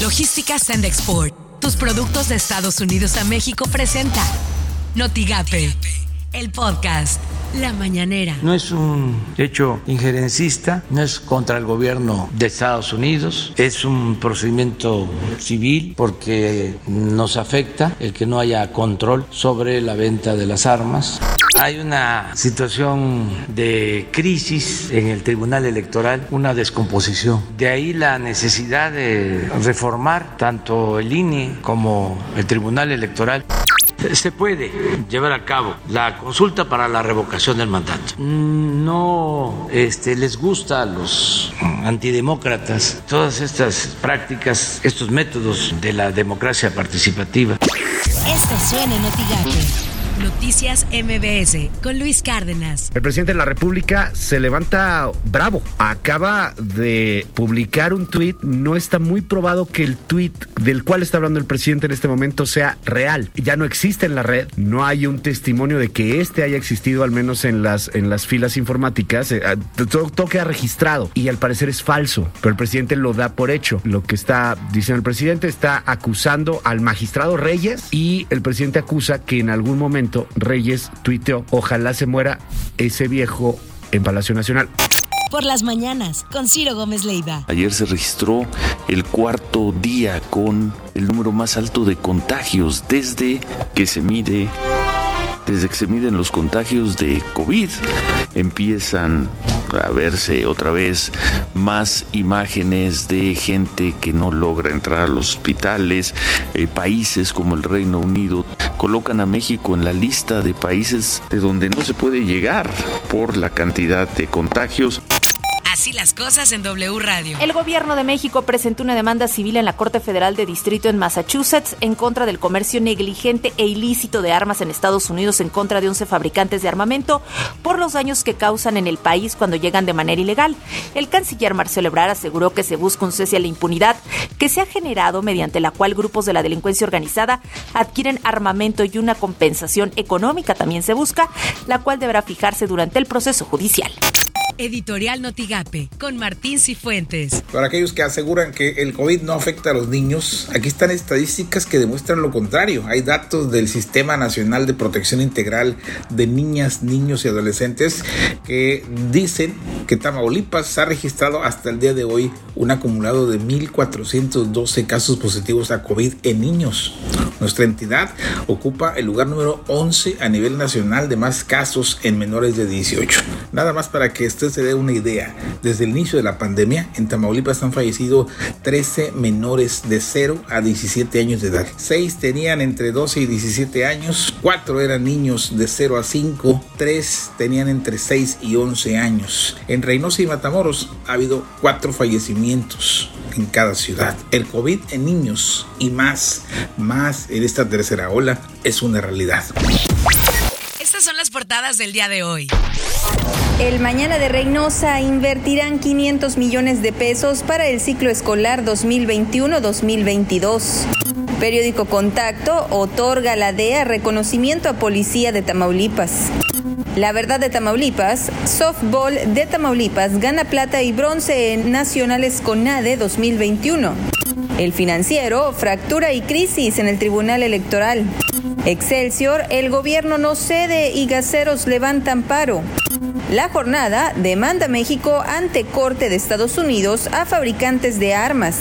Logística Send Export. Tus productos de Estados Unidos a México presenta Notigape, el podcast. La mañanera. No es un hecho injerencista, no es contra el gobierno de Estados Unidos, es un procedimiento civil porque nos afecta el que no haya control sobre la venta de las armas. Hay una situación de crisis en el Tribunal Electoral, una descomposición. De ahí la necesidad de reformar tanto el INE como el Tribunal Electoral se puede llevar a cabo la consulta para la revocación del mandato. No este, les gusta a los antidemócratas todas estas prácticas, estos métodos de la democracia participativa. Esto suena en Noticias MBS con Luis Cárdenas. El presidente de la República se levanta bravo. Acaba de publicar un tuit. No está muy probado que el tuit del cual está hablando el presidente en este momento sea real. Ya no existe en la red. No hay un testimonio de que este haya existido, al menos en las, en las filas informáticas. Eh, ah, todo, todo queda registrado y al parecer es falso. Pero el presidente lo da por hecho. Lo que está diciendo el presidente está acusando al magistrado Reyes y el presidente acusa que en algún momento Reyes tuiteó, ojalá se muera ese viejo en Palacio Nacional. Por las mañanas, con Ciro Gómez Leiva. Ayer se registró el cuarto día con el número más alto de contagios desde que se mide desde que se miden los contagios de COVID, empiezan a verse otra vez más imágenes de gente que no logra entrar a los hospitales. Eh, países como el Reino Unido colocan a México en la lista de países de donde no se puede llegar por la cantidad de contagios. Así las cosas en W Radio. El gobierno de México presentó una demanda civil en la Corte Federal de Distrito en Massachusetts en contra del comercio negligente e ilícito de armas en Estados Unidos en contra de 11 fabricantes de armamento por los daños que causan en el país cuando llegan de manera ilegal. El canciller Marcelo Ebrard aseguró que se busca un cese a la impunidad que se ha generado mediante la cual grupos de la delincuencia organizada adquieren armamento y una compensación económica también se busca, la cual deberá fijarse durante el proceso judicial. Editorial Notigape con Martín Cifuentes. Para aquellos que aseguran que el COVID no afecta a los niños, aquí están estadísticas que demuestran lo contrario. Hay datos del Sistema Nacional de Protección Integral de Niñas, Niños y Adolescentes que dicen que Tamaulipas ha registrado hasta el día de hoy un acumulado de 1.412 casos positivos a COVID en niños. Nuestra entidad ocupa el lugar número 11 a nivel nacional de más casos en menores de 18. Nada más para que usted se dé una idea, desde el inicio de la pandemia, en Tamaulipas han fallecido 13 menores de 0 a 17 años de edad. 6 tenían entre 12 y 17 años, 4 eran niños de 0 a 5, 3 tenían entre 6 y 11 años. En Reynosa y Matamoros ha habido 4 fallecimientos en cada ciudad. El COVID en niños y más, más en esta tercera ola es una realidad. Estas son las portadas del día de hoy. El Mañana de Reynosa invertirán 500 millones de pesos para el ciclo escolar 2021-2022. Periódico Contacto otorga la DEA reconocimiento a Policía de Tamaulipas. La verdad de Tamaulipas, Softball de Tamaulipas gana plata y bronce en Nacionales CONADE 2021. El financiero, fractura y crisis en el Tribunal Electoral. Excelsior, el gobierno no cede y gaseros levantan paro. La jornada demanda México ante Corte de Estados Unidos a fabricantes de armas.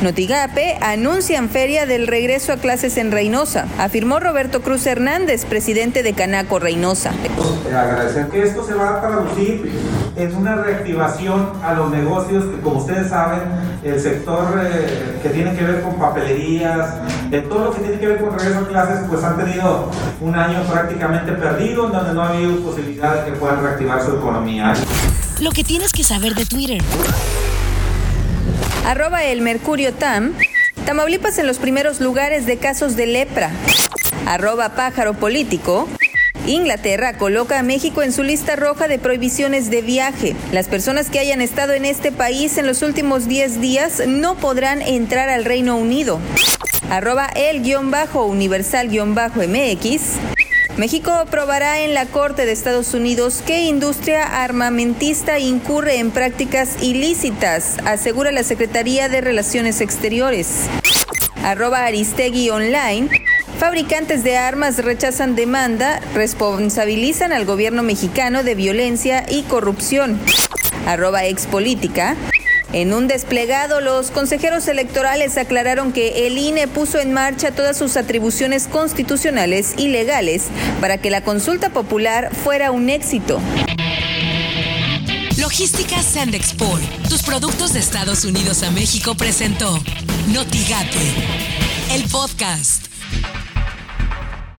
Notigape anuncian feria del regreso a clases en Reynosa, afirmó Roberto Cruz Hernández, presidente de Canaco Reynosa. Agradecer que esto se va a traducir en una reactivación a los negocios que, como ustedes saben, el sector eh, que tiene que ver con papelerías, de todo lo que tiene que ver con regreso a clases, pues han tenido un año prácticamente perdido, en donde no ha habido posibilidad de que puedan reactivar su economía. Lo que tienes que saber de Twitter. Arroba el Mercurio Tam. Tamaulipas en los primeros lugares de casos de lepra. Arroba pájaro político. Inglaterra coloca a México en su lista roja de prohibiciones de viaje. Las personas que hayan estado en este país en los últimos 10 días no podrán entrar al Reino Unido. Arroba el-universal-mx. México aprobará en la Corte de Estados Unidos que industria armamentista incurre en prácticas ilícitas, asegura la Secretaría de Relaciones Exteriores. Arroba Aristegui Online. Fabricantes de armas rechazan demanda, responsabilizan al gobierno mexicano de violencia y corrupción. Arroba expolítica. En un desplegado, los consejeros electorales aclararon que el INE puso en marcha todas sus atribuciones constitucionales y legales para que la consulta popular fuera un éxito. Logística Sandexport, tus productos de Estados Unidos a México presentó Notigate, el podcast.